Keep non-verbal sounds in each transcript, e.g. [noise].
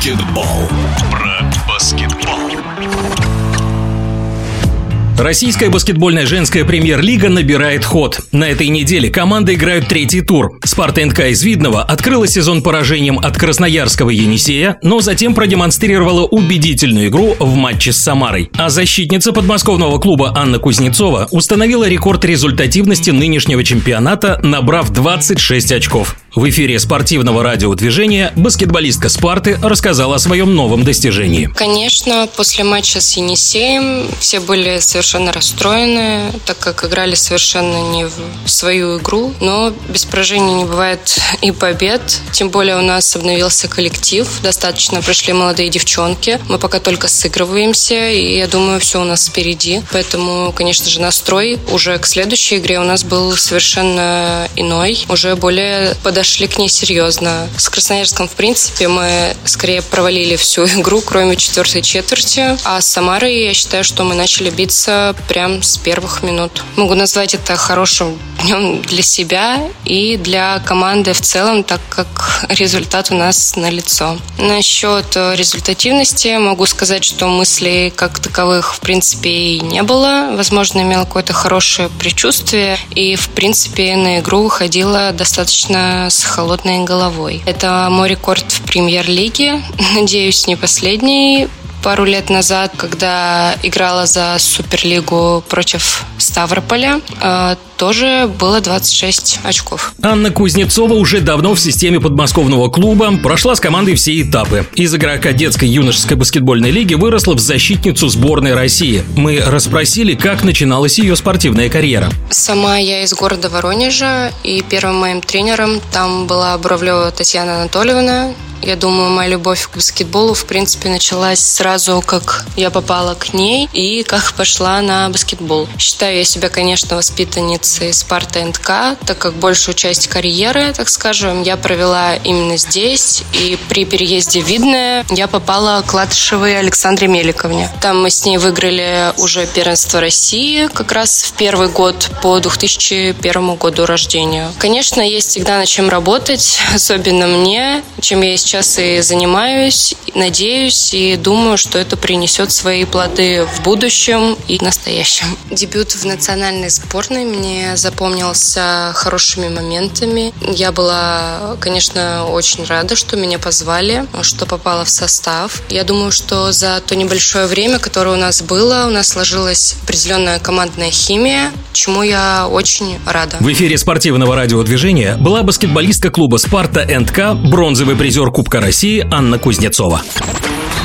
баскетбол. Про баскетбол. Российская баскетбольная женская премьер-лига набирает ход. На этой неделе команды играют третий тур. Спарта НК из Видного открыла сезон поражением от Красноярского Енисея, но затем продемонстрировала убедительную игру в матче с Самарой. А защитница подмосковного клуба Анна Кузнецова установила рекорд результативности нынешнего чемпионата, набрав 26 очков. В эфире спортивного радиодвижения баскетболистка Спарты рассказала о своем новом достижении. Конечно, после матча с Енисеем все были совершенно расстроены, так как играли совершенно не в свою игру. Но без поражений не бывает и побед. Тем более у нас обновился коллектив, достаточно пришли молодые девчонки. Мы пока только сыгрываемся, и я думаю, все у нас впереди. Поэтому, конечно же, настрой уже к следующей игре у нас был совершенно иной, уже более подозрительный подошли к ней серьезно. С Красноярском, в принципе, мы скорее провалили всю [laughs] игру, кроме четвертой четверти. А с Самарой я считаю, что мы начали биться прям с первых минут. Могу назвать это хорошим днем для себя и для команды в целом, так как результат у нас налицо. Насчет результативности могу сказать, что мыслей как таковых в принципе и не было. Возможно, имел какое-то хорошее предчувствие и в принципе на игру выходила достаточно с холодной головой. Это мой рекорд в премьер-лиге. [laughs] Надеюсь, не последний пару лет назад, когда играла за Суперлигу против Ставрополя, э, тоже было 26 очков. Анна Кузнецова уже давно в системе подмосковного клуба, прошла с командой все этапы. Из игрока детской юношеской баскетбольной лиги выросла в защитницу сборной России. Мы расспросили, как начиналась ее спортивная карьера. Сама я из города Воронежа, и первым моим тренером там была Буравлева Татьяна Анатольевна. Я думаю, моя любовь к баскетболу, в принципе, началась сразу, как я попала к ней и как пошла на баскетбол. Считаю я себя, конечно, воспитанницей Спарта НК, так как большую часть карьеры, так скажем, я провела именно здесь. И при переезде в Видное я попала к Латышевой Александре Меликовне. Там мы с ней выиграли уже первенство России как раз в первый год по 2001 году рождения. Конечно, есть всегда над чем работать, особенно мне, чем я сейчас и занимаюсь, надеюсь и думаю, что это принесет свои плоды в будущем и настоящем. Дебют в национальной сборной мне запомнился хорошими моментами. Я была, конечно, очень рада, что меня позвали, что попала в состав. Я думаю, что за то небольшое время, которое у нас было, у нас сложилась определенная командная химия, чему я очень рада. В эфире спортивного радиодвижения была баскетболистка клуба «Спарта НК», бронзовый призер Кубка России Анна Кузнецова.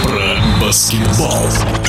Про баскетбол.